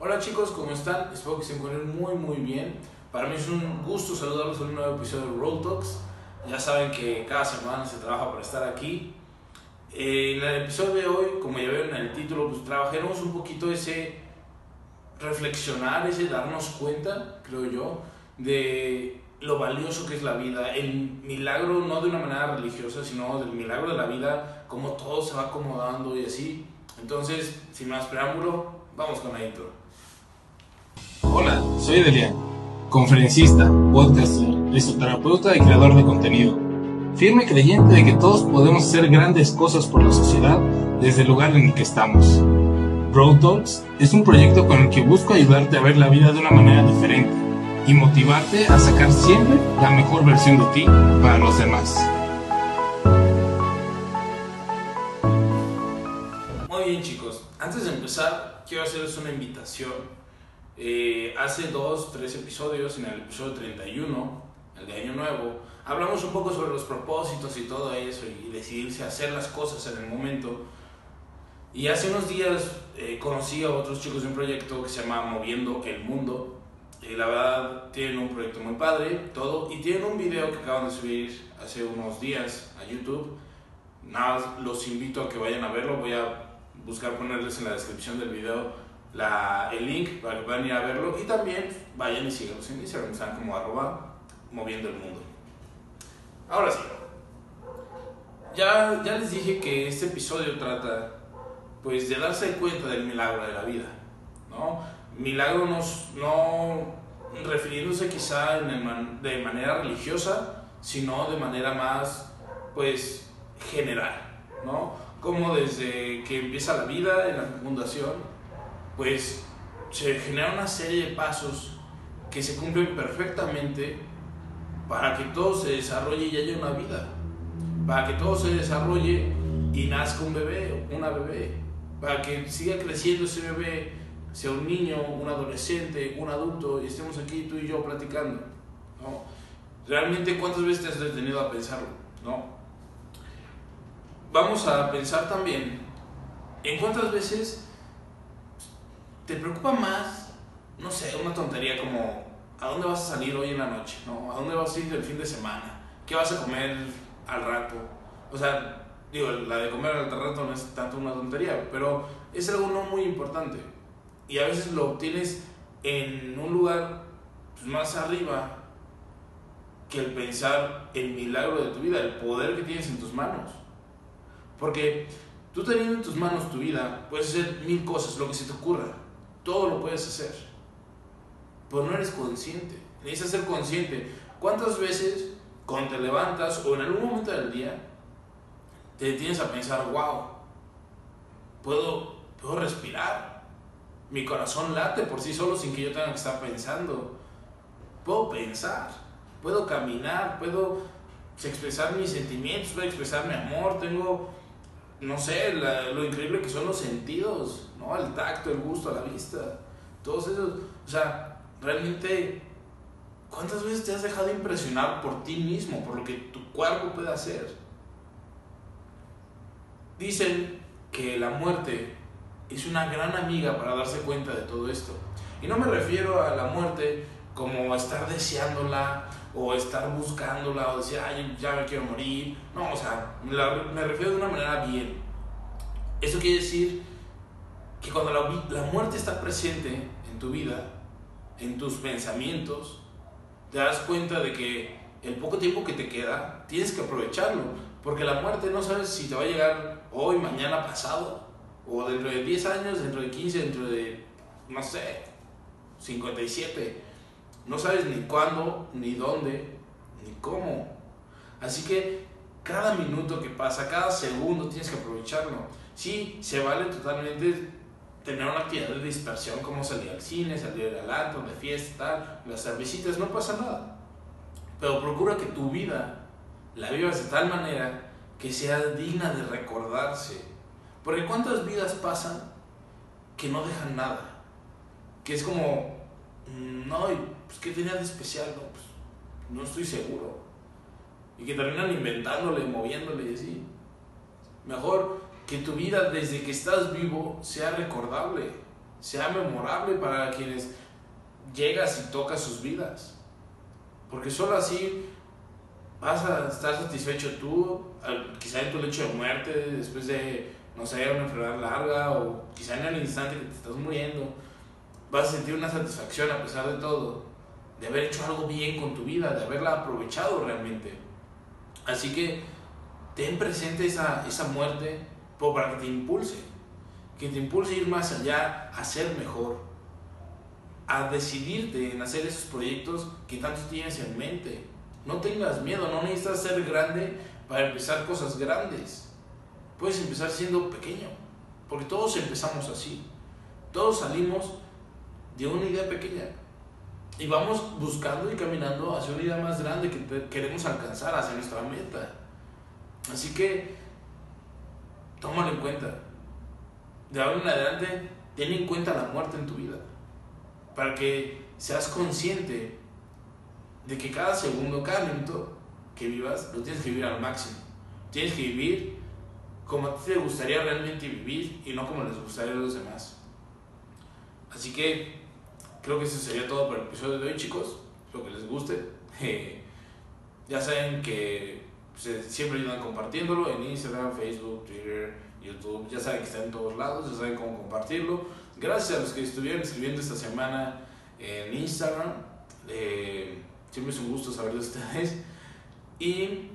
Hola chicos, ¿cómo están? Espero que se encuentren muy muy bien. Para mí es un gusto saludarlos en un nuevo episodio de Roll Talks. Ya saben que cada semana se trabaja para estar aquí. En el episodio de hoy, como ya vieron en el título, pues trabajaremos un poquito ese reflexionar, ese darnos cuenta, creo yo, de lo valioso que es la vida, el milagro no de una manera religiosa, sino del milagro de la vida, cómo todo se va acomodando y así. Entonces, sin más preámbulo, vamos con la intro. Hola, soy Delian, conferencista, podcaster, risoterapeuta y creador de contenido. Firme creyente de que todos podemos hacer grandes cosas por la sociedad desde el lugar en el que estamos. Road Talks es un proyecto con el que busco ayudarte a ver la vida de una manera diferente y motivarte a sacar siempre la mejor versión de ti para los demás. Muy bien chicos, antes de empezar quiero hacerles una invitación. Eh, hace dos, tres episodios, en el episodio 31, el de Año Nuevo, hablamos un poco sobre los propósitos y todo eso y decidirse a hacer las cosas en el momento. Y hace unos días eh, conocí a otros chicos de un proyecto que se llama Moviendo el Mundo. Y la verdad tienen un proyecto muy padre, todo. Y tienen un video que acaban de subir hace unos días a YouTube. Nada, los invito a que vayan a verlo. Voy a buscar ponerles en la descripción del video la, el link para que puedan ir a verlo. Y también vayan y síganos en Instagram, están como arroba moviendo el mundo. Ahora sí. Ya, ya les dije que este episodio trata pues de darse cuenta del milagro de la vida, ¿no? Milagro nos, no refiriéndose quizá en man- de manera religiosa, sino de manera más, pues, general, ¿no? Como desde que empieza la vida en la fundación, pues se genera una serie de pasos que se cumplen perfectamente para que todo se desarrolle y haya una vida, para que todo se desarrolle y nazca un bebé, una bebé, para que siga creciendo ese bebé, sea un niño, un adolescente, un adulto, y estemos aquí tú y yo platicando. ¿no? Realmente, ¿cuántas veces te has detenido a pensarlo? ¿no? Vamos a pensar también en cuántas veces te preocupa más, no sé, una tontería como ¿a dónde vas a salir hoy en la noche? ¿no? ¿A dónde vas a ir el fin de semana? ¿Qué vas a comer al rato? O sea, digo, la de comer al rato no es tanto una tontería, pero es algo no muy importante. Y a veces lo obtienes en un lugar pues, más arriba que el pensar el milagro de tu vida, el poder que tienes en tus manos. Porque tú teniendo en tus manos tu vida, puedes hacer mil cosas, lo que se te ocurra. Todo lo puedes hacer. Pero no eres consciente. Necesitas ser consciente. ¿Cuántas veces cuando te levantas o en algún momento del día te detienes a pensar, wow, puedo, puedo respirar? Mi corazón late por sí solo sin que yo tenga que estar pensando. Puedo pensar, puedo caminar, puedo expresar mis sentimientos, puedo expresar mi amor, tengo, no sé, lo increíble que son los sentidos, ¿no? El tacto, el gusto, la vista, todos esos. O sea, realmente, ¿cuántas veces te has dejado impresionar por ti mismo, por lo que tu cuerpo puede hacer? Dicen que la muerte es una gran amiga para darse cuenta de todo esto. Y no me refiero a la muerte como estar deseándola o estar buscándola o decir, ay, ya me quiero morir. No, o sea, la- me refiero de una manera bien. Eso quiere decir que cuando la, la muerte está presente en tu vida, en tus pensamientos, te das cuenta de que el poco tiempo que te queda tienes que aprovecharlo. Porque la muerte no sabes si te va a llegar hoy, mañana, pasado, o dentro de 10 años, dentro de 15, dentro de, no sé, 57. No sabes ni cuándo, ni dónde, ni cómo. Así que cada minuto que pasa, cada segundo tienes que aprovecharlo. Sí, se vale totalmente tener una actividad de dispersión como salir al cine, salir al antro, de fiesta, las cervecitas, no pasa nada. Pero procura que tu vida la vivas de tal manera que sea digna de recordarse. Porque cuántas vidas pasan que no dejan nada. Que es como, no, y, pues ¿qué tenía de especial? No, pues, no estoy seguro. Y que terminan inventándole, moviéndole y así. Mejor que tu vida desde que estás vivo sea recordable. sea memorable para quienes llegas y tocas sus vidas. Porque solo así vas a estar satisfecho tú, quizá en tu lecho de muerte, después de, no sé, una enfermedad larga, o quizá en el instante que te estás muriendo, vas a sentir una satisfacción a pesar de todo, de haber hecho algo bien con tu vida, de haberla aprovechado realmente. Así que ten presente esa, esa muerte para que te impulse, que te impulse a ir más allá, a ser mejor, a decidirte en hacer esos proyectos que tanto tienes en mente. No tengas miedo, no necesitas ser grande para empezar cosas grandes. Puedes empezar siendo pequeño, porque todos empezamos así. Todos salimos de una idea pequeña y vamos buscando y caminando hacia una idea más grande que queremos alcanzar, hacia nuestra meta. Así que tómalo en cuenta. De ahora en adelante, ten en cuenta la muerte en tu vida. Para que seas consciente de que cada segundo, cada minuto que vivas, lo tienes que vivir al máximo. Tienes que vivir como a ti te gustaría realmente vivir y no como les gustaría a los demás. Así que creo que eso sería todo por el episodio de hoy, chicos. Espero que les guste. ya saben que siempre ayudan compartiéndolo en Instagram, Facebook, Twitter, YouTube. Ya saben que está en todos lados, ya saben cómo compartirlo. Gracias a los que estuvieron escribiendo esta semana en Instagram. Eh, siempre es un gusto saber de ustedes. Y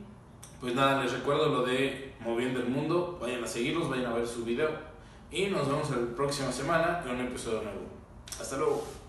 pues nada, les recuerdo lo de Moviendo el Mundo. Vayan a seguirlos, vayan a ver su video. Y nos vemos la próxima semana en un episodio nuevo. Hasta luego.